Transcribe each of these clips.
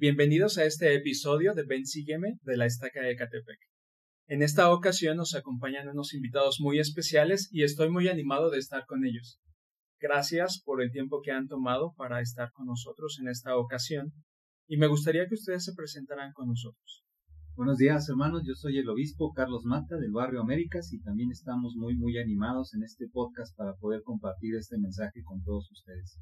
Bienvenidos a este episodio de Ven Sígueme de la Estaca de Catepec. En esta ocasión nos acompañan unos invitados muy especiales y estoy muy animado de estar con ellos. Gracias por el tiempo que han tomado para estar con nosotros en esta ocasión y me gustaría que ustedes se presentaran con nosotros. Buenos días hermanos, yo soy el obispo Carlos Mata del barrio Américas y también estamos muy muy animados en este podcast para poder compartir este mensaje con todos ustedes.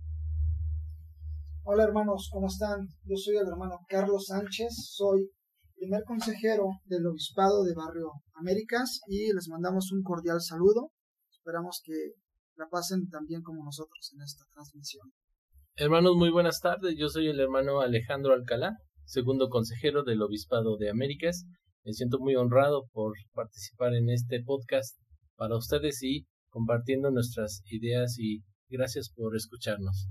Hola hermanos, ¿cómo están? Yo soy el hermano Carlos Sánchez, soy primer consejero del obispado de barrio Américas y les mandamos un cordial saludo. Esperamos que la pasen tan bien como nosotros en esta transmisión. Hermanos, muy buenas tardes. Yo soy el hermano Alejandro Alcalá, segundo consejero del Obispado de Américas. Me siento muy honrado por participar en este podcast para ustedes y compartiendo nuestras ideas y gracias por escucharnos.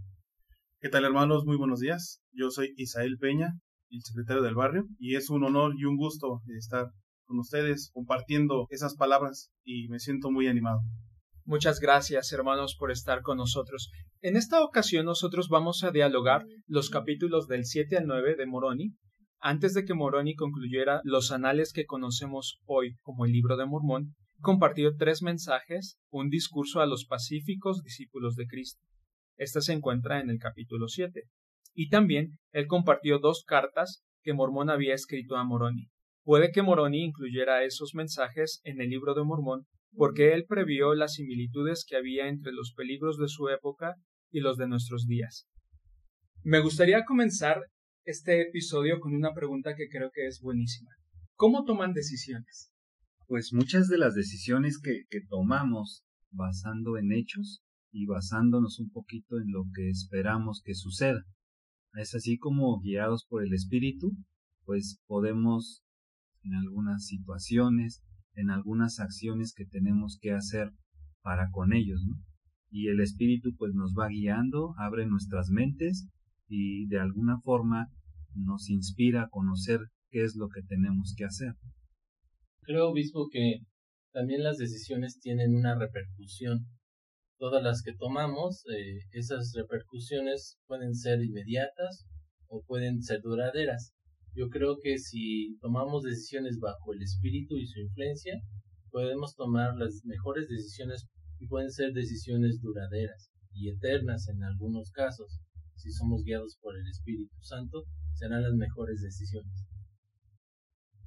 ¿Qué tal hermanos? Muy buenos días. Yo soy Isael Peña, el secretario del barrio, y es un honor y un gusto estar con ustedes compartiendo esas palabras y me siento muy animado. Muchas gracias, hermanos, por estar con nosotros. En esta ocasión nosotros vamos a dialogar los capítulos del 7 al 9 de Moroni, antes de que Moroni concluyera los anales que conocemos hoy como el libro de Mormón, compartió tres mensajes, un discurso a los pacíficos discípulos de Cristo. Esta se encuentra en el capítulo 7. Y también él compartió dos cartas que Mormón había escrito a Moroni. Puede que Moroni incluyera esos mensajes en el libro de Mormón porque él previó las similitudes que había entre los peligros de su época y los de nuestros días. Me gustaría comenzar este episodio con una pregunta que creo que es buenísima. ¿Cómo toman decisiones? Pues muchas de las decisiones que, que tomamos basando en hechos y basándonos un poquito en lo que esperamos que suceda. Es así como guiados por el Espíritu, pues podemos en algunas situaciones en algunas acciones que tenemos que hacer para con ellos. Y el Espíritu pues nos va guiando, abre nuestras mentes y de alguna forma nos inspira a conocer qué es lo que tenemos que hacer. Creo, obispo, que también las decisiones tienen una repercusión. Todas las que tomamos, eh, esas repercusiones pueden ser inmediatas o pueden ser duraderas. Yo creo que si tomamos decisiones bajo el espíritu y su influencia, podemos tomar las mejores decisiones y pueden ser decisiones duraderas y eternas en algunos casos. Si somos guiados por el Espíritu Santo, serán las mejores decisiones.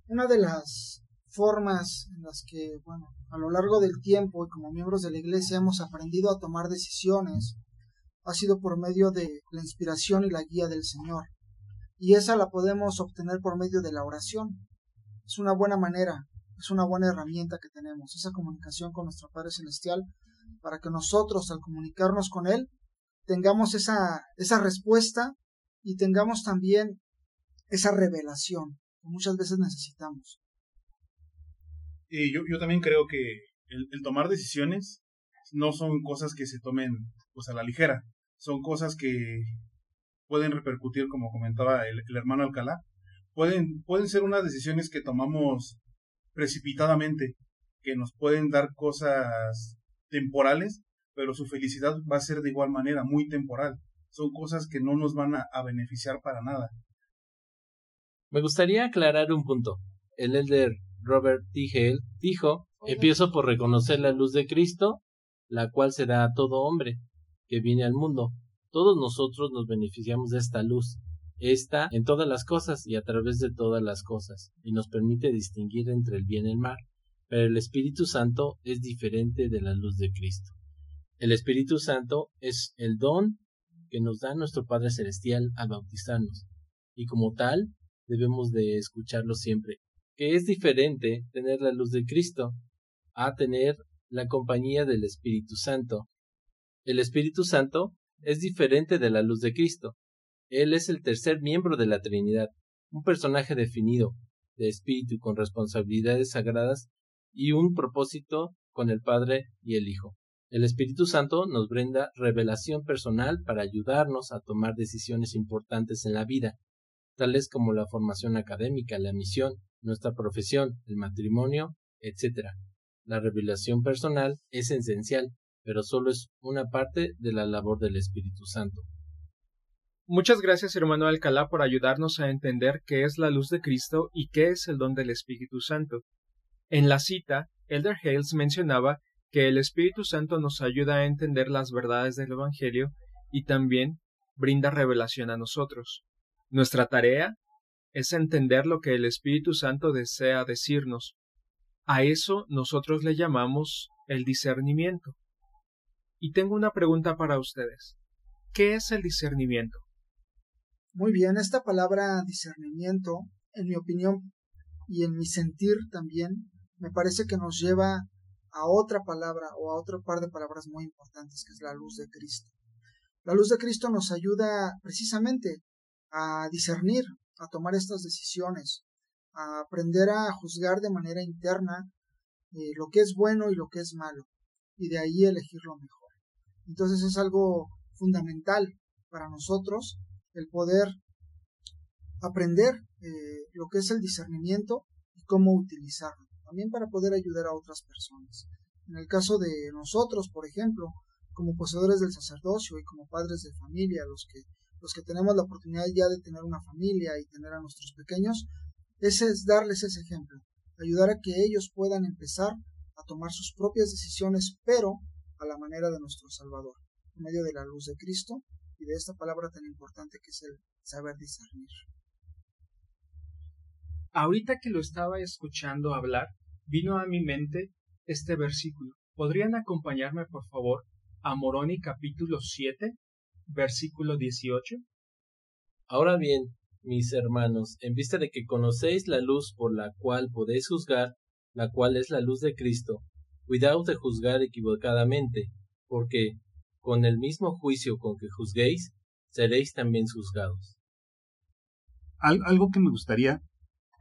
Una de las formas en las que, bueno, a lo largo del tiempo y como miembros de la Iglesia hemos aprendido a tomar decisiones ha sido por medio de la inspiración y la guía del Señor y esa la podemos obtener por medio de la oración. Es una buena manera, es una buena herramienta que tenemos, esa comunicación con nuestro Padre Celestial, para que nosotros al comunicarnos con Él tengamos esa, esa respuesta y tengamos también esa revelación que muchas veces necesitamos. Y yo, yo también creo que el, el, tomar decisiones no son cosas que se tomen pues a la ligera, son cosas que pueden repercutir, como comentaba el, hermano Alcalá, pueden, pueden ser unas decisiones que tomamos precipitadamente, que nos pueden dar cosas temporales, pero su felicidad va a ser de igual manera muy temporal. Son cosas que no nos van a, a beneficiar para nada. Me gustaría aclarar un punto. El elder Robert T. Hale dijo, empiezo por reconocer la luz de Cristo, la cual será a todo hombre que viene al mundo, todos nosotros nos beneficiamos de esta luz. Está en todas las cosas y a través de todas las cosas, y nos permite distinguir entre el bien y el mal. Pero el Espíritu Santo es diferente de la luz de Cristo. El Espíritu Santo es el don que nos da nuestro Padre Celestial al bautizarnos, y como tal debemos de escucharlo siempre, que es diferente tener la luz de Cristo a tener la compañía del Espíritu Santo. El Espíritu Santo es diferente de la luz de Cristo. Él es el tercer miembro de la Trinidad, un personaje definido, de espíritu con responsabilidades sagradas y un propósito con el Padre y el Hijo. El Espíritu Santo nos brinda revelación personal para ayudarnos a tomar decisiones importantes en la vida, tales como la formación académica, la misión, nuestra profesión, el matrimonio, etc. La revelación personal es esencial pero solo es una parte de la labor del Espíritu Santo. Muchas gracias, hermano Alcalá, por ayudarnos a entender qué es la luz de Cristo y qué es el don del Espíritu Santo. En la cita, Elder Hales mencionaba que el Espíritu Santo nos ayuda a entender las verdades del Evangelio y también brinda revelación a nosotros. Nuestra tarea es entender lo que el Espíritu Santo desea decirnos. A eso nosotros le llamamos el discernimiento. Y tengo una pregunta para ustedes. ¿Qué es el discernimiento? Muy bien, esta palabra discernimiento, en mi opinión y en mi sentir también, me parece que nos lleva a otra palabra o a otro par de palabras muy importantes, que es la luz de Cristo. La luz de Cristo nos ayuda precisamente a discernir, a tomar estas decisiones, a aprender a juzgar de manera interna eh, lo que es bueno y lo que es malo, y de ahí elegir lo mejor. Entonces es algo fundamental para nosotros el poder aprender eh, lo que es el discernimiento y cómo utilizarlo, también para poder ayudar a otras personas. En el caso de nosotros, por ejemplo, como poseedores del sacerdocio y como padres de familia, los que, los que tenemos la oportunidad ya de tener una familia y tener a nuestros pequeños, ese es darles ese ejemplo, ayudar a que ellos puedan empezar a tomar sus propias decisiones, pero a la manera de nuestro Salvador, en medio de la luz de Cristo y de esta palabra tan importante que es el saber discernir. Ahorita que lo estaba escuchando hablar, vino a mi mente este versículo. ¿Podrían acompañarme, por favor, a Moroni capítulo 7, versículo 18? Ahora bien, mis hermanos, en vista de que conocéis la luz por la cual podéis juzgar, la cual es la luz de Cristo, cuidaos de juzgar equivocadamente, porque con el mismo juicio con que juzguéis, seréis también juzgados. algo que me gustaría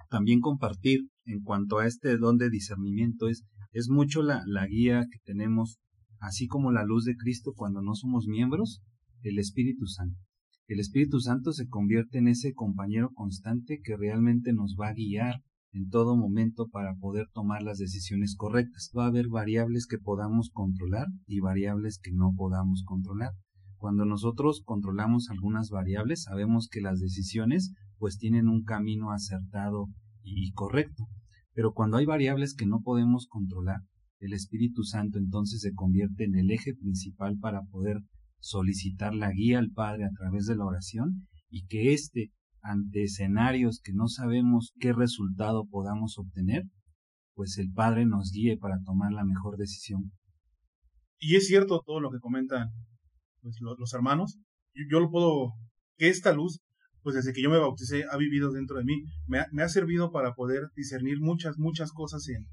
también compartir en cuanto a este don de discernimiento es, es mucho la, la guía que tenemos, así como la luz de Cristo cuando no somos miembros, el Espíritu Santo. El Espíritu Santo se convierte en ese compañero constante que realmente nos va a guiar en todo momento para poder tomar las decisiones correctas. Va a haber variables que podamos controlar y variables que no podamos controlar. Cuando nosotros controlamos algunas variables, sabemos que las decisiones pues tienen un camino acertado y correcto. Pero cuando hay variables que no podemos controlar, el Espíritu Santo entonces se convierte en el eje principal para poder solicitar la guía al Padre a través de la oración y que éste ante escenarios que no sabemos qué resultado podamos obtener, pues el Padre nos guíe para tomar la mejor decisión. Y es cierto todo lo que comentan pues, los, hermanos. Yo, lo puedo, que esta luz, pues desde que yo me bauticé, ha vivido dentro de mí. Me ha, servido para poder discernir muchas, muchas cosas en,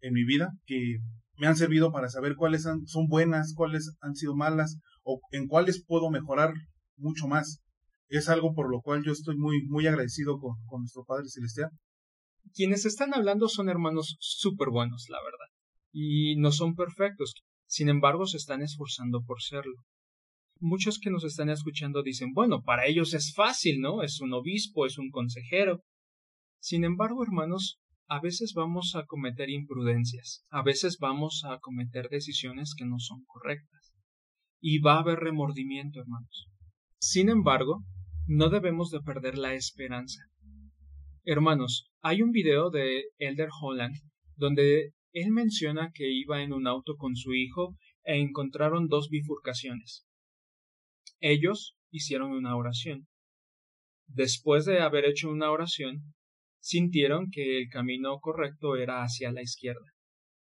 en mi vida que me han servido para saber cuáles son buenas, cuáles han sido malas o en cuáles puedo mejorar mucho más es algo por lo cual yo estoy muy, muy agradecido con, nuestro Padre Celestial. Quienes están hablando son hermanos súper buenos, la verdad, y no son perfectos, sin embargo se están esforzando por serlo. Muchos que nos están escuchando dicen, bueno, para ellos es fácil, ¿no? Es un obispo, es un consejero. Sin embargo, hermanos, a veces vamos a cometer imprudencias, a veces vamos a cometer decisiones que no son correctas. Y va a haber remordimiento, hermanos. Sin embargo, no debemos de perder la esperanza. Hermanos, hay un video de Elder Holland donde él menciona que iba en un auto con su hijo e encontraron dos bifurcaciones. Ellos hicieron una oración. Después de haber hecho una oración, sintieron que el camino correcto era hacia la izquierda.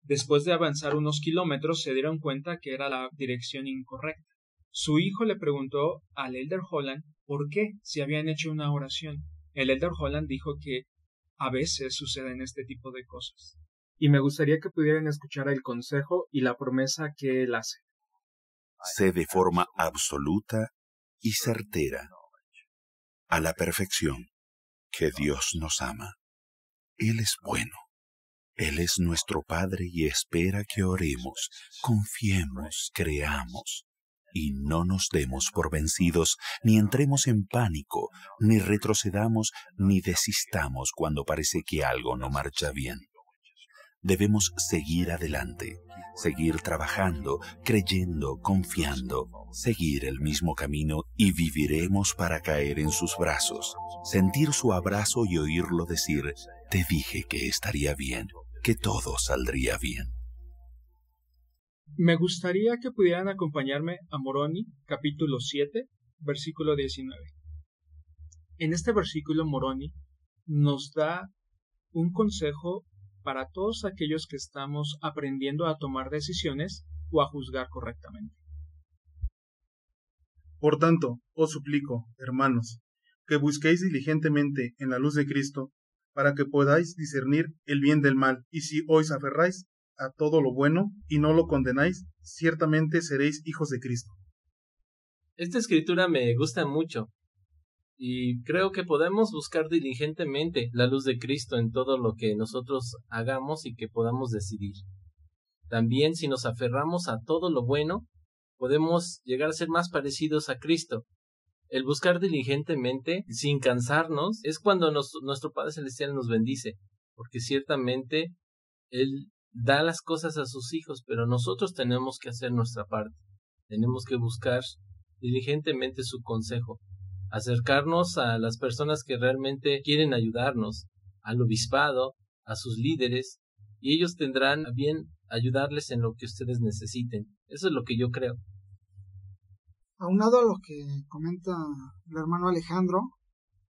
Después de avanzar unos kilómetros se dieron cuenta que era la dirección incorrecta. Su hijo le preguntó al Elder Holland por qué si habían hecho una oración. El Elder Holland dijo que a veces suceden este tipo de cosas. Y me gustaría que pudieran escuchar el consejo y la promesa que él hace. Sé de forma absoluta y certera, a la perfección, que Dios nos ama. Él es bueno. Él es nuestro Padre y espera que oremos, confiemos, creamos y no nos demos por vencidos, ni entremos en pánico, ni retrocedamos, ni desistamos cuando parece que algo no marcha bien. Debemos seguir adelante, seguir trabajando, creyendo, confiando, seguir el mismo camino y viviremos para caer en sus brazos, sentir su abrazo y oírlo decir, te dije que estaría bien, que todo saldría bien. Me gustaría que pudieran acompañarme a Moroni, capítulo 7, versículo 19. En este versículo Moroni nos da un consejo para todos aquellos que estamos aprendiendo a tomar decisiones o a juzgar correctamente. Por tanto, os suplico, hermanos, que busquéis diligentemente en la luz de Cristo, para que podáis discernir el bien del mal, y si os aferráis a todo lo bueno y no lo condenáis, ciertamente seréis hijos de Cristo. Esta escritura me gusta mucho y creo que podemos buscar diligentemente la luz de Cristo en todo lo que nosotros hagamos y que podamos decidir. También si nos aferramos a todo lo bueno, podemos llegar a ser más parecidos a Cristo. El buscar diligentemente, sin cansarnos, es cuando nuestro Padre Celestial nos bendice, porque ciertamente Él da las cosas a sus hijos, pero nosotros tenemos que hacer nuestra parte. Tenemos que buscar diligentemente su consejo acercarnos a las personas que realmente quieren ayudarnos, al obispado, a sus líderes, y ellos tendrán bien ayudarles en lo que ustedes necesiten. Eso es lo que yo creo. Aunado a lo que comenta el hermano Alejandro,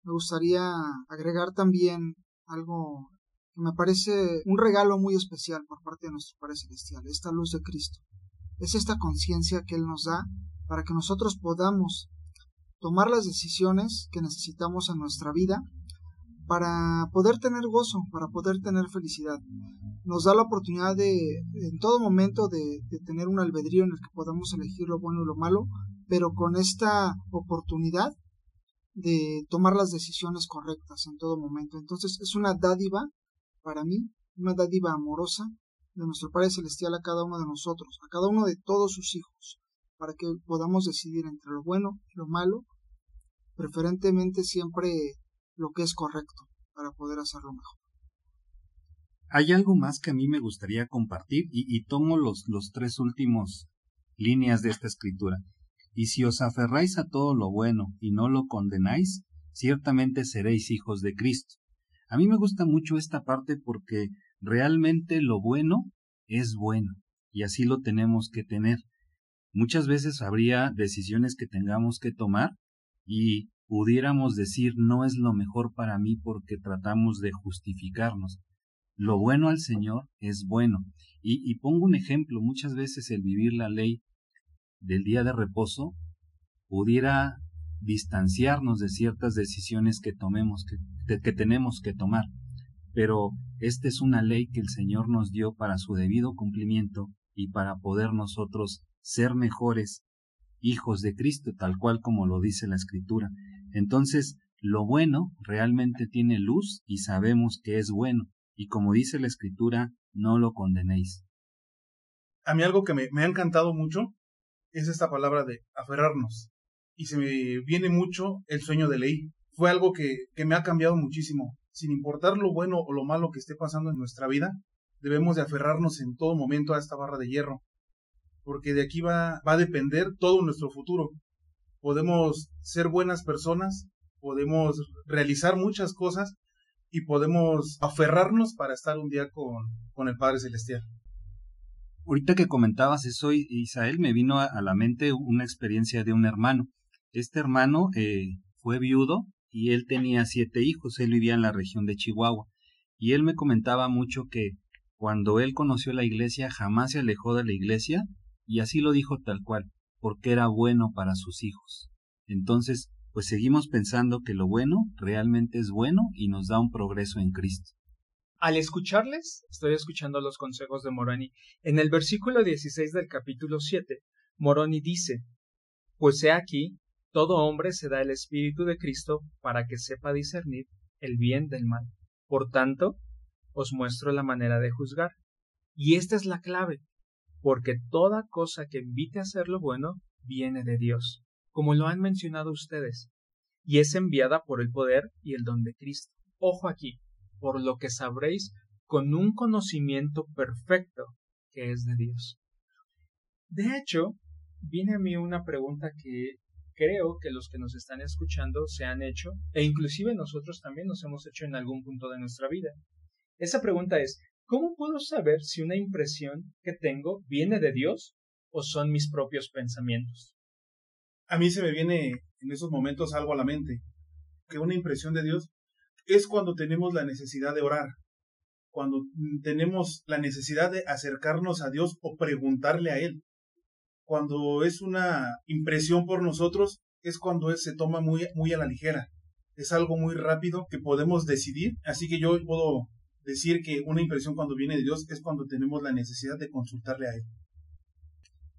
me gustaría agregar también algo que me parece un regalo muy especial por parte de nuestro Padre Celestial, esta luz de Cristo. Es esta conciencia que Él nos da para que nosotros podamos tomar las decisiones que necesitamos en nuestra vida para poder tener gozo, para poder tener felicidad. Nos da la oportunidad de, en todo momento, de, tener un albedrío en el que podamos elegir lo bueno y lo malo, pero con esta oportunidad de tomar las decisiones correctas en todo momento. Entonces es una dádiva para mí, una dádiva amorosa de nuestro Padre Celestial a cada uno de nosotros, a cada uno de todos sus hijos, para que podamos decidir entre lo bueno y lo malo preferentemente siempre lo que es correcto para poder hacerlo mejor. Hay algo más que a mí me gustaría compartir y, tomo los, los tres últimos líneas de esta escritura. Y si os aferráis a todo lo bueno y no lo condenáis, ciertamente seréis hijos de Cristo. A mí me gusta mucho esta parte porque realmente lo bueno es bueno y así lo tenemos que tener. Muchas veces habría decisiones que tengamos que tomar y pudiéramos decir no es lo mejor para mí porque tratamos de justificarnos. Lo bueno al Señor es bueno. Y, pongo un ejemplo, muchas veces el vivir la ley del día de reposo pudiera distanciarnos de ciertas decisiones que tomemos, que, que tenemos que tomar. Pero esta es una ley que el Señor nos dio para su debido cumplimiento y para poder nosotros ser mejores hijos de Cristo, tal cual como lo dice la Escritura. Entonces, lo bueno realmente tiene luz y sabemos que es bueno, y como dice la Escritura, no lo condenéis. A mí algo que me, ha encantado mucho es esta palabra de aferrarnos. Y se me viene mucho el sueño de ley. Fue algo que, que me ha cambiado muchísimo. Sin importar lo bueno o lo malo que esté pasando en nuestra vida, debemos de aferrarnos en todo momento a esta barra de hierro porque de aquí va, va a depender todo nuestro futuro. Podemos ser buenas personas, podemos realizar muchas cosas y podemos aferrarnos para estar un día con, con el Padre Celestial. Ahorita que comentabas eso, Isael, me vino a, la mente una experiencia de un hermano. Este hermano eh, fue viudo y él tenía siete hijos, él vivía en la región de Chihuahua. Y él me comentaba mucho que cuando él conoció la iglesia jamás se alejó de la iglesia y así lo dijo tal cual, porque era bueno para sus hijos. Entonces, pues seguimos pensando que lo bueno realmente es bueno y nos da un progreso en Cristo. Al escucharles, estoy escuchando los consejos de Moroni. En el versículo 16 del capítulo 7, Moroni dice, Pues he aquí, todo hombre se da el Espíritu de Cristo para que sepa discernir el bien del mal. Por tanto, os muestro la manera de juzgar. Y esta es la clave porque toda cosa que invite a hacer lo bueno viene de Dios, como lo han mencionado ustedes, y es enviada por el poder y el don de Cristo. Ojo aquí, por lo que sabréis con un conocimiento perfecto que es de Dios. De hecho, viene a mí una pregunta que creo que los que nos están escuchando se han hecho, e inclusive nosotros también nos hemos hecho en algún punto de nuestra vida. Esa pregunta es, ¿cómo puedo saber si una impresión que tengo viene de Dios o son mis propios pensamientos? A mí se me viene en esos momentos algo a la mente, que una impresión de Dios es cuando tenemos la necesidad de orar, cuando tenemos la necesidad de acercarnos a Dios o preguntarle a Él cuando es una impresión por nosotros, es cuando se toma muy, muy a la ligera. Es algo muy rápido que podemos decidir. Así que yo puedo decir que una impresión cuando viene de Dios es cuando tenemos la necesidad de consultarle a Él.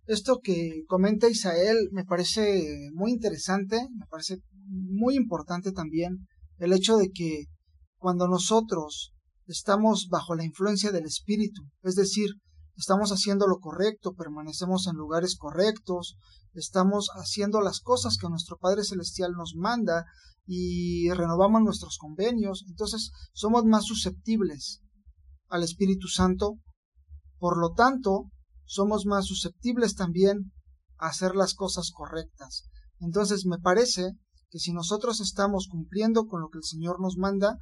Esto que comenta Isael me parece muy interesante, me parece muy importante también el hecho de que cuando nosotros estamos bajo la influencia del Espíritu, es decir, estamos haciendo lo correcto, permanecemos en lugares correctos, estamos haciendo las cosas que nuestro Padre Celestial nos manda y renovamos nuestros convenios, entonces somos más susceptibles al Espíritu Santo, por lo tanto, somos más susceptibles también a hacer las cosas correctas. Entonces me parece que si nosotros estamos cumpliendo con lo que el Señor nos manda,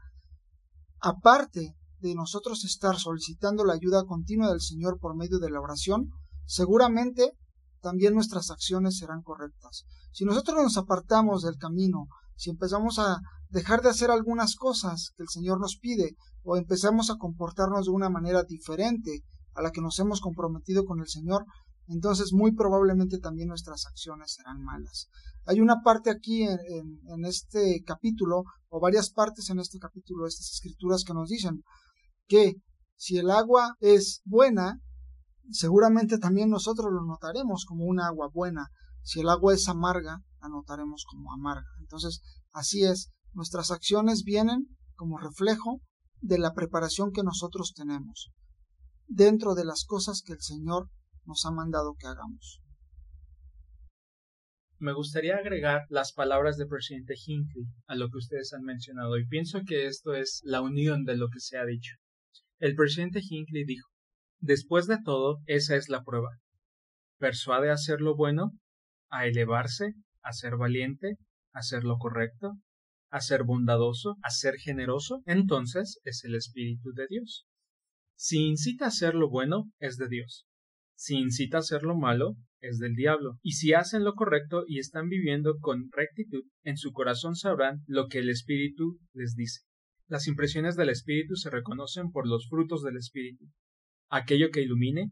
aparte de nosotros estar solicitando la ayuda continua del Señor por medio de la oración, seguramente también nuestras acciones serán correctas. Si nosotros nos apartamos del camino, si empezamos a dejar de hacer algunas cosas que el Señor nos pide, o empezamos a comportarnos de una manera diferente a la que nos hemos comprometido con el Señor, entonces muy probablemente también nuestras acciones serán malas. Hay una parte aquí en, este capítulo, o varias partes en este capítulo, estas escrituras que nos dicen, que si el agua es buena, seguramente también nosotros lo notaremos como una agua buena. Si el agua es amarga, la notaremos como amarga. Entonces, así es, nuestras acciones vienen como reflejo de la preparación que nosotros tenemos dentro de las cosas que el Señor nos ha mandado que hagamos. Me gustaría agregar las palabras del presidente Hinckley a lo que ustedes han mencionado y pienso que esto es la unión de lo que se ha dicho. El presidente Hinckley dijo, Después de todo, esa es la prueba. Persuade a hacer lo bueno, a elevarse, a ser valiente, a hacer lo correcto, a ser bondadoso, a ser generoso, entonces es el Espíritu de Dios. Si incita a hacer lo bueno, es de Dios. Si incita a hacer lo malo, es del diablo. Y si hacen lo correcto y están viviendo con rectitud, en su corazón sabrán lo que el Espíritu les dice. Las impresiones del Espíritu se reconocen por los frutos del Espíritu. Aquello que ilumine,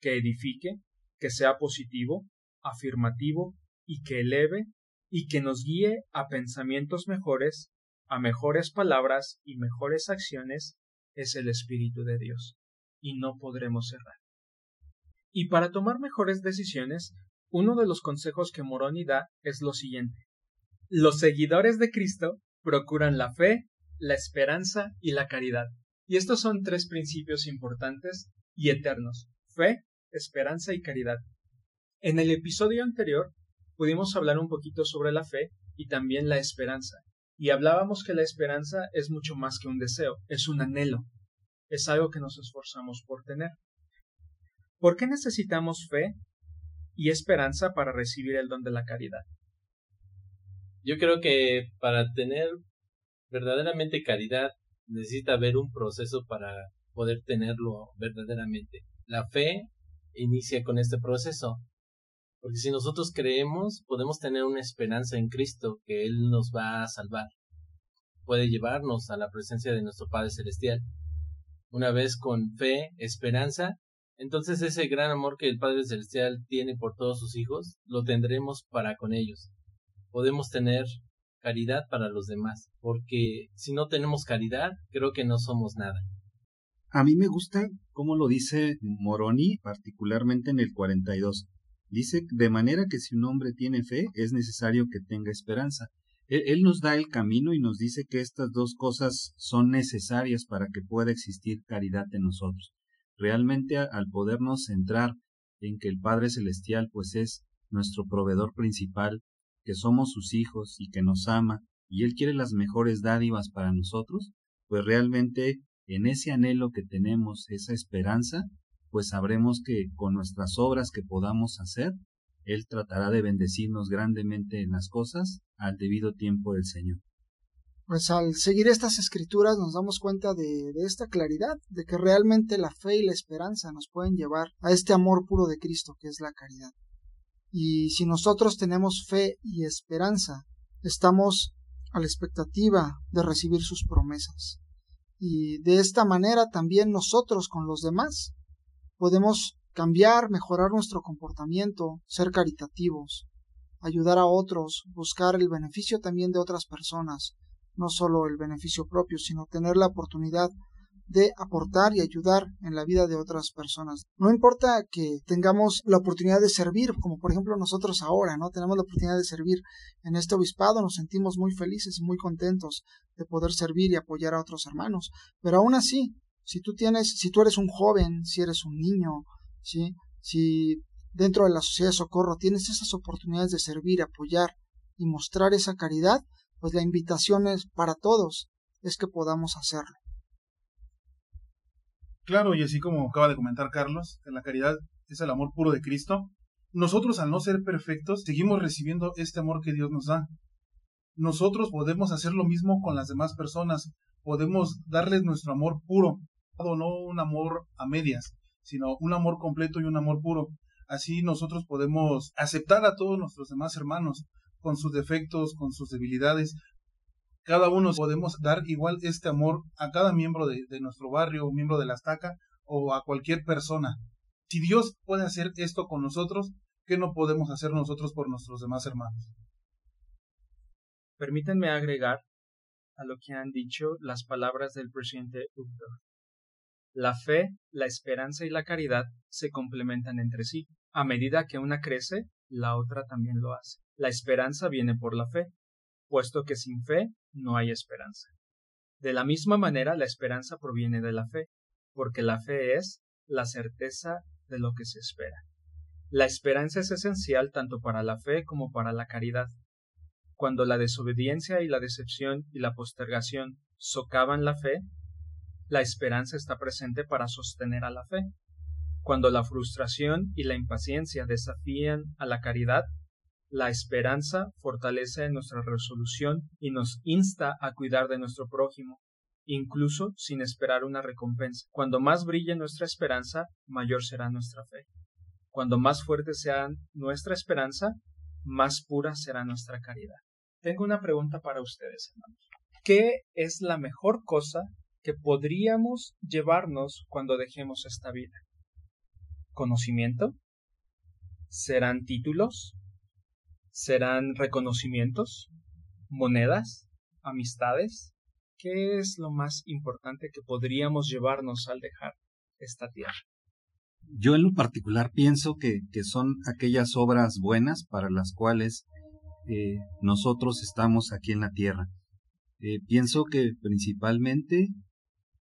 que edifique, que sea positivo, afirmativo y que eleve y que nos guíe a pensamientos mejores, a mejores palabras y mejores acciones, es el Espíritu de Dios, y no podremos errar. Y para tomar mejores decisiones, uno de los consejos que Moroni da es lo siguiente. Los seguidores de Cristo procuran la fe, la esperanza y la caridad. Y estos son tres principios importantes y eternos. Fe, esperanza y caridad. En el episodio anterior pudimos hablar un poquito sobre la fe y también la esperanza. Y hablábamos que la esperanza es mucho más que un deseo, es un anhelo, es algo que nos esforzamos por tener. ¿Por qué necesitamos fe y esperanza para recibir el don de la caridad? Yo creo que para tener verdaderamente caridad necesita haber un proceso para poder tenerlo verdaderamente. La fe inicia con este proceso, porque si nosotros creemos, podemos tener una esperanza en Cristo que Él nos va a salvar. Puede llevarnos a la presencia de nuestro Padre Celestial. Una vez con fe, esperanza, entonces ese gran amor que el Padre Celestial tiene por todos sus hijos, lo tendremos para con ellos. Podemos tener caridad para los demás, porque si no tenemos caridad, creo que no somos nada. A mí me gusta cómo lo dice Moroni, particularmente en el 42. Dice, de manera que si un hombre tiene fe, es necesario que tenga esperanza. Él, nos da el camino y nos dice que estas dos cosas son necesarias para que pueda existir caridad en nosotros. Realmente al podernos centrar en que el Padre Celestial pues es nuestro proveedor principal, que somos sus hijos y que nos ama y Él quiere las mejores dádivas para nosotros, pues realmente en ese anhelo que tenemos, esa esperanza, pues sabremos que con nuestras obras que podamos hacer, Él tratará de bendecirnos grandemente en las cosas al debido tiempo del Señor. Pues al seguir estas escrituras nos damos cuenta de, esta claridad, de que realmente la fe y la esperanza nos pueden llevar a este amor puro de Cristo que es la caridad. Y si nosotros tenemos fe y esperanza, estamos a la expectativa de recibir sus promesas. Y de esta manera también nosotros con los demás podemos cambiar, mejorar nuestro comportamiento, ser caritativos, ayudar a otros, buscar el beneficio también de otras personas, no solo el beneficio propio, sino tener la oportunidad de aportar y ayudar en la vida de otras personas. No importa que tengamos la oportunidad de servir, como por ejemplo nosotros ahora, ¿no? Tenemos la oportunidad de servir en este obispado, nos sentimos muy felices y muy contentos de poder servir y apoyar a otros hermanos. Pero aún así, si tú tienes, si tú eres un joven, si eres un niño. Si dentro de la sociedad de socorro tienes esas oportunidades de servir, apoyar y mostrar esa caridad, pues la invitación es para todos, es que podamos hacerlo. Claro, y así como acaba de comentar Carlos, que la caridad es el amor puro de Cristo, nosotros al no ser perfectos seguimos recibiendo este amor que Dios nos da. Nosotros podemos hacer lo mismo con las demás personas, podemos darles nuestro amor puro, no un amor a medias, sino un amor completo y un amor puro. Así nosotros podemos aceptar a todos nuestros demás hermanos, con sus defectos, con sus debilidades, cada uno podemos dar igual este amor a cada miembro de, nuestro barrio, miembro de la estaca o a cualquier persona. Si Dios puede hacer esto con nosotros, ¿qué no podemos hacer nosotros por nuestros demás hermanos? Permítanme agregar a lo que han dicho las palabras del presidente Uchtdorf. La fe, la esperanza y la caridad se complementan entre sí. A medida que una crece, la otra también lo hace. La esperanza viene por la fe, puesto que sin fe no hay esperanza. De la misma manera, la esperanza proviene de la fe, porque la fe es la certeza de lo que se espera. La esperanza es esencial tanto para la fe como para la caridad. Cuando la desobediencia y la decepción y la postergación socavan la fe, la esperanza está presente para sostener a la fe. Cuando la frustración y la impaciencia desafían a la caridad, la esperanza fortalece nuestra resolución y nos insta a cuidar de nuestro prójimo, incluso sin esperar una recompensa. Cuando más brille nuestra esperanza, mayor será nuestra fe. Cuando más fuerte sea nuestra esperanza, más pura será nuestra caridad. Tengo una pregunta para ustedes, hermanos. ¿Qué es la mejor cosa que podríamos llevarnos cuando dejemos esta vida? ¿Conocimiento? ¿Serán títulos? ¿Serán reconocimientos? ¿Monedas? ¿Amistades? ¿Qué es lo más importante que podríamos llevarnos al dejar esta tierra? Yo en lo particular pienso que, que son aquellas obras buenas para las cuales eh, nosotros estamos aquí en la tierra. Eh, pienso que principalmente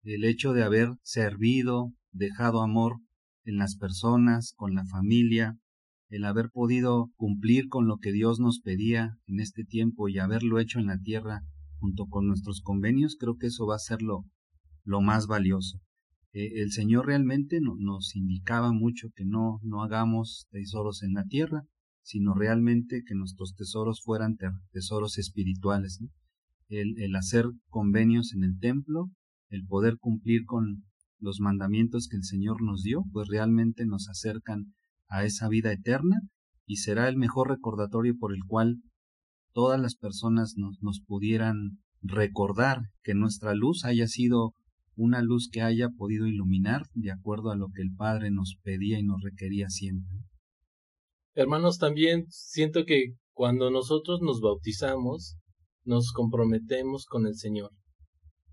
el hecho de haber servido, dejado amor en las personas, con la familia, el haber podido cumplir con lo que Dios nos pedía en este tiempo y haberlo hecho en la tierra junto con nuestros convenios, creo que eso va a ser lo, lo más valioso. Eh, el Señor realmente nos indicaba mucho que no, no hagamos tesoros en la tierra, sino realmente que nuestros tesoros fueran tesoros espirituales. El, el hacer convenios en el templo, el poder cumplir con los mandamientos que el Señor nos dio, pues realmente nos acercan a esa vida eterna y será el mejor recordatorio por el cual todas las personas nos, nos pudieran recordar que nuestra luz haya sido una luz que haya podido iluminar de acuerdo a lo que el Padre nos pedía y nos requería siempre. Hermanos, también siento que cuando nosotros nos bautizamos, nos comprometemos con el Señor.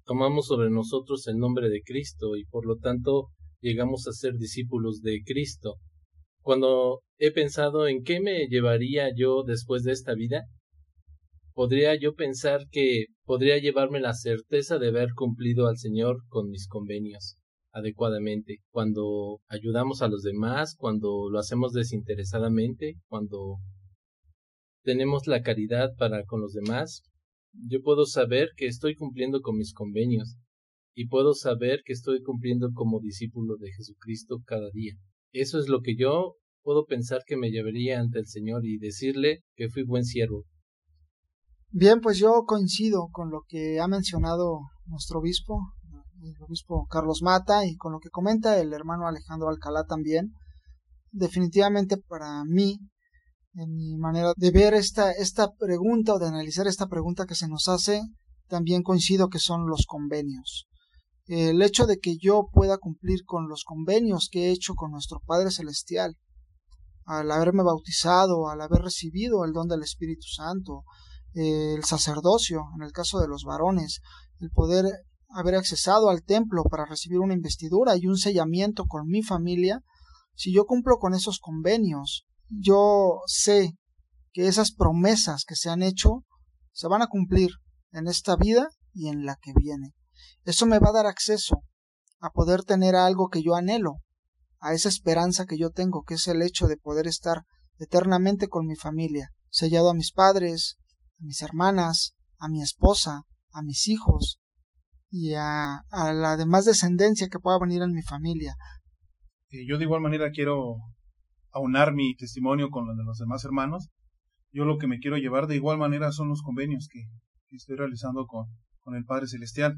Tomamos sobre nosotros el nombre de Cristo y por lo tanto llegamos a ser discípulos de Cristo cuando he pensado en qué me llevaría yo después de esta vida, podría yo pensar que podría llevarme la certeza de haber cumplido al Señor con mis convenios adecuadamente, cuando ayudamos a los demás, cuando lo hacemos desinteresadamente, cuando tenemos la caridad para con los demás, yo puedo saber que estoy cumpliendo con mis convenios y puedo saber que estoy cumpliendo como discípulo de Jesucristo cada día. Eso es lo que yo puedo pensar que me llevaría ante el Señor y decirle que fui buen siervo. Bien, pues yo coincido con lo que ha mencionado nuestro obispo, el obispo Carlos Mata, y con lo que comenta el hermano Alejandro Alcalá también. Definitivamente para mí, en mi manera de ver esta, esta pregunta o de analizar esta pregunta que se nos hace, también coincido que son los convenios. El hecho de que yo pueda cumplir con los convenios que he hecho con nuestro Padre Celestial, al haberme bautizado, al haber recibido el don del Espíritu Santo, el sacerdocio, en el caso de los varones, el poder haber accesado al templo para recibir una investidura y un sellamiento con mi familia, si yo cumplo con esos convenios, yo sé que esas promesas que se han hecho se van a cumplir en esta vida y en la que viene. Eso me va a dar acceso a poder tener algo que yo anhelo, a esa esperanza que yo tengo, que es el hecho de poder estar eternamente con mi familia, sellado a mis padres, a mis hermanas, a mi esposa, a mis hijos y a, la demás descendencia que pueda venir en mi familia. yo de igual manera quiero aunar mi testimonio con lo de los demás hermanos. Yo lo que me quiero llevar de igual manera son los convenios que, estoy realizando con el Padre Celestial,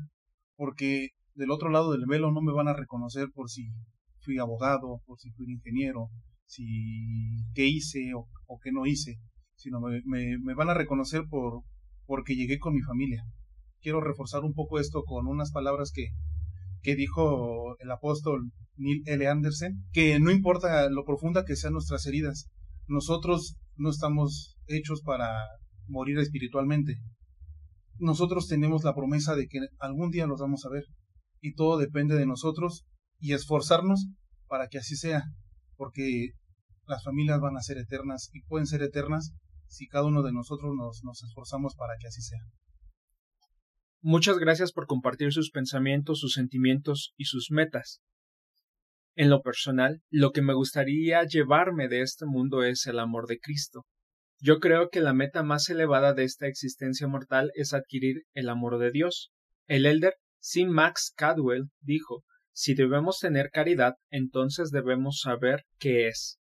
porque del otro lado del velo no me van a reconocer por si fui abogado, por si fui ingeniero, si qué hice o, qué no hice, sino me, me, van a reconocer por porque llegué con mi familia. Quiero reforzar un poco esto con unas palabras que, que dijo el apóstol Neil L. Anderson, que no importa lo profunda que sean nuestras heridas, nosotros no estamos hechos para morir espiritualmente. Nosotros tenemos la promesa de que algún día los vamos a ver y todo depende de nosotros y esforzarnos para que así sea, porque las familias van a ser eternas y pueden ser eternas si cada uno de nosotros nos, nos esforzamos para que así sea. Muchas gracias por compartir sus pensamientos, sus sentimientos y sus metas. En lo personal, lo que me gustaría llevarme de este mundo es el amor de Cristo. Yo creo que la meta más elevada de esta existencia mortal es adquirir el amor de Dios. El elder C. Max Cadwell dijo, si debemos tener caridad, entonces debemos saber qué es.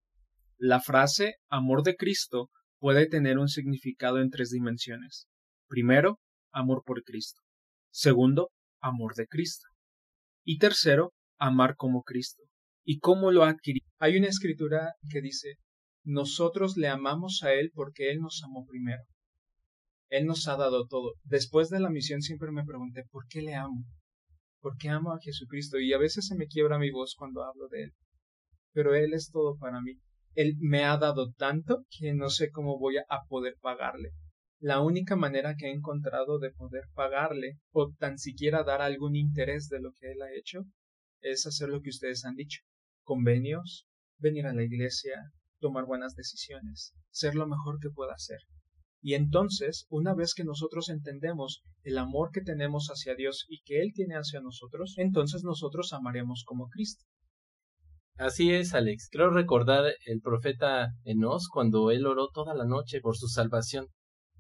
La frase amor de Cristo puede tener un significado en tres dimensiones. Primero, amor por Cristo. Segundo, amor de Cristo. Y tercero, amar como Cristo. ¿Y cómo lo adquirir? Hay una escritura que dice, nosotros le amamos a Él porque Él nos amó primero. Él nos ha dado todo. Después de la misión siempre me pregunté, ¿por qué le amo? ¿Por qué amo a Jesucristo? Y a veces se me quiebra mi voz cuando hablo de Él. Pero Él es todo para mí. Él me ha dado tanto que no sé cómo voy a poder pagarle. La única manera que he encontrado de poder pagarle o tan siquiera dar algún interés de lo que Él ha hecho es hacer lo que ustedes han dicho. Convenios, venir a la iglesia, tomar buenas decisiones, ser lo mejor que pueda ser. Y entonces, una vez que nosotros entendemos el amor que tenemos hacia Dios y que Él tiene hacia nosotros, entonces nosotros amaremos como Cristo. Así es, Alex. Creo recordar el profeta Enos cuando él oró toda la noche por su salvación.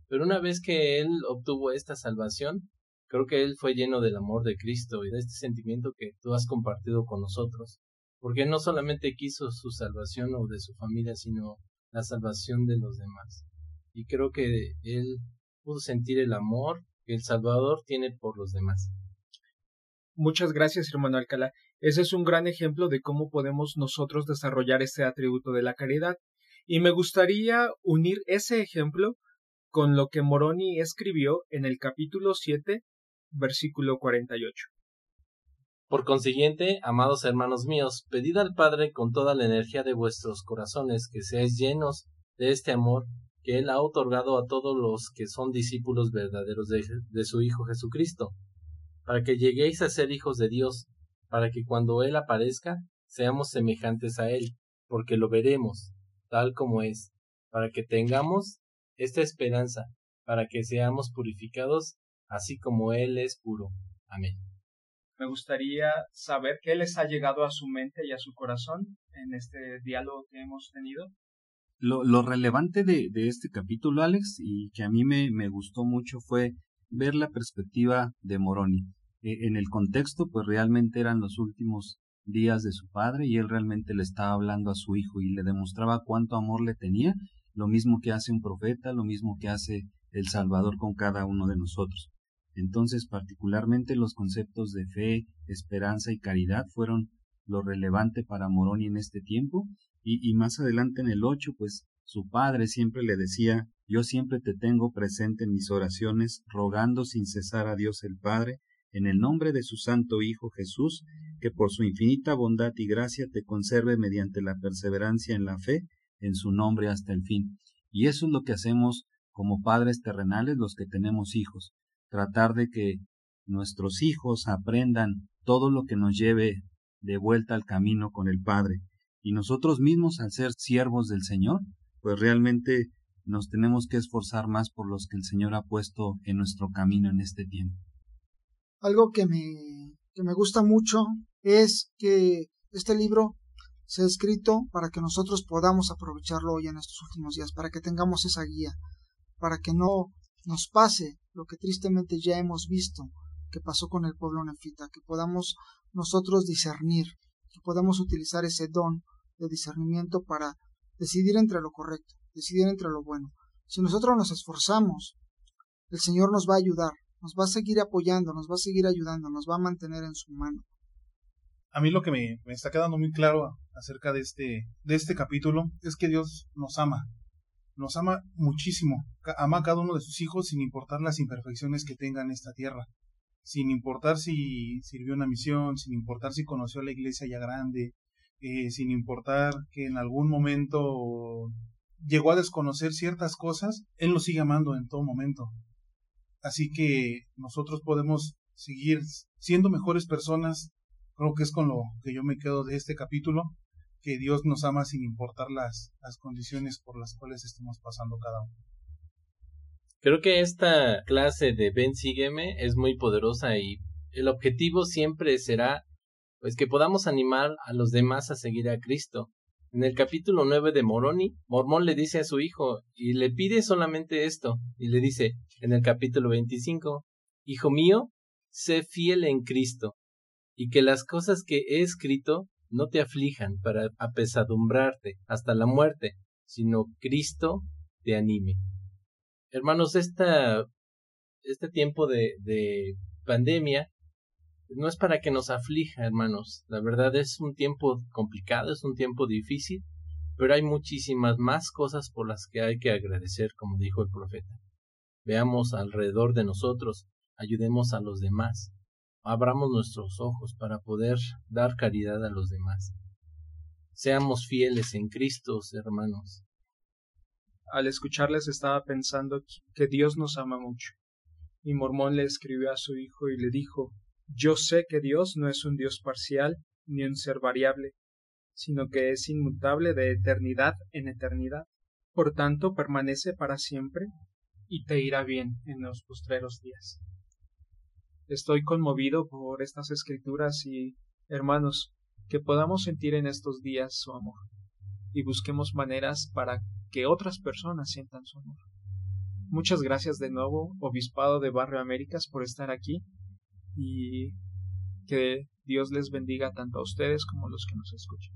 Pero una vez que él obtuvo esta salvación, creo que él fue lleno del amor de Cristo y de este sentimiento que tú has compartido con nosotros. Porque no solamente quiso su salvación o de su familia, sino la salvación de los demás. Y creo que él pudo sentir el amor que el Salvador tiene por los demás. Muchas gracias, hermano Alcalá. Ese es un gran ejemplo de cómo podemos nosotros desarrollar este atributo de la caridad. Y me gustaría unir ese ejemplo con lo que Moroni escribió en el capítulo 7, versículo 48. Por consiguiente, amados hermanos míos, pedid al Padre con toda la energía de vuestros corazones que seáis llenos de este amor que Él ha otorgado a todos los que son discípulos verdaderos de, de su Hijo Jesucristo, para que lleguéis a ser hijos de Dios, para que cuando Él aparezca seamos semejantes a Él, porque lo veremos tal como es, para que tengamos esta esperanza, para que seamos purificados así como Él es puro. Amén. Me gustaría saber qué les ha llegado a su mente y a su corazón en este diálogo que hemos tenido. Lo, relevante de, de, este capítulo, Alex, y que a mí me, gustó mucho fue ver la perspectiva de Moroni. eh, en el contexto, pues realmente eran los últimos días de su padre y él realmente le estaba hablando a su hijo y le demostraba cuánto amor le tenía, lo mismo que hace un profeta, lo mismo que hace el Salvador con cada uno de nosotros. Entonces, particularmente los conceptos de fe, esperanza y caridad fueron lo relevante para Moroni en este tiempo, y, más adelante en el 8, pues su padre siempre le decía, yo siempre te tengo presente en mis oraciones, rogando sin cesar a Dios el Padre, en el nombre de su Santo Hijo Jesús, que por su infinita bondad y gracia te conserve mediante la perseverancia en la fe, en su nombre hasta el fin. Y eso es lo que hacemos como padres terrenales los que tenemos hijos, tratar de que nuestros hijos aprendan todo lo que nos lleve de vuelta al camino con el Padre. Y nosotros mismos, al ser siervos del Señor, pues realmente nos tenemos que esforzar más por los que el Señor ha puesto en nuestro camino en este tiempo. Algo que me, que me gusta mucho es que este libro se ha escrito para que nosotros podamos aprovecharlo hoy en estos últimos días, para que tengamos esa guía, para que no nos pase lo que tristemente ya hemos visto que pasó con el pueblo nefita, que podamos nosotros discernir, que podamos utilizar ese don de discernimiento para decidir entre lo correcto, decidir entre lo bueno. Si nosotros nos esforzamos, el Señor nos va a ayudar, nos va a seguir apoyando, nos va a seguir ayudando, nos va a mantener en su mano. A mí lo que me, me está quedando muy claro acerca de este, de este capítulo es que Dios nos ama, nos ama muchísimo, ama a cada uno de sus hijos sin importar las imperfecciones que tenga en esta tierra, sin importar si sirvió una misión, sin importar si conoció a la iglesia ya grande, eh, sin importar que en algún momento llegó a desconocer ciertas cosas, Él nos sigue amando en todo momento. Así que nosotros podemos seguir siendo mejores personas. Creo que es con lo que yo me quedo de este capítulo, que Dios nos ama sin importar las, las condiciones por las cuales estemos pasando cada uno. Creo que esta clase de Ven Sígueme es muy poderosa y el objetivo siempre será pues que podamos animar a los demás a seguir a Cristo. En el capítulo 9 de Moroni, Mormón le dice a su hijo y le pide solamente esto, y le dice en el capítulo 25, Hijo mío, sé fiel en Cristo, y que las cosas que he escrito no te aflijan para apesadumbrarte hasta la muerte, sino Cristo te anime. Hermanos, esta, este tiempo de, de pandemia no es para que nos aflija, hermanos. La verdad es un tiempo complicado, es un tiempo difícil, pero hay muchísimas más cosas por las que hay que agradecer, como dijo el profeta. Veamos alrededor de nosotros, ayudemos a los demás, abramos nuestros ojos para poder dar caridad a los demás. Seamos fieles en Cristo, hermanos. Al escucharles estaba pensando que Dios nos ama mucho. Y Mormón le escribió a su hijo y le dijo yo sé que Dios no es un Dios parcial ni un ser variable, sino que es inmutable de eternidad en eternidad. Por tanto, permanece para siempre y te irá bien en los postreros días. Estoy conmovido por estas escrituras y, hermanos, que podamos sentir en estos días su amor y busquemos maneras para que otras personas sientan su amor. Muchas gracias de nuevo, Obispado de Barrio Américas, por estar aquí y que Dios les bendiga tanto a ustedes como a los que nos escuchan.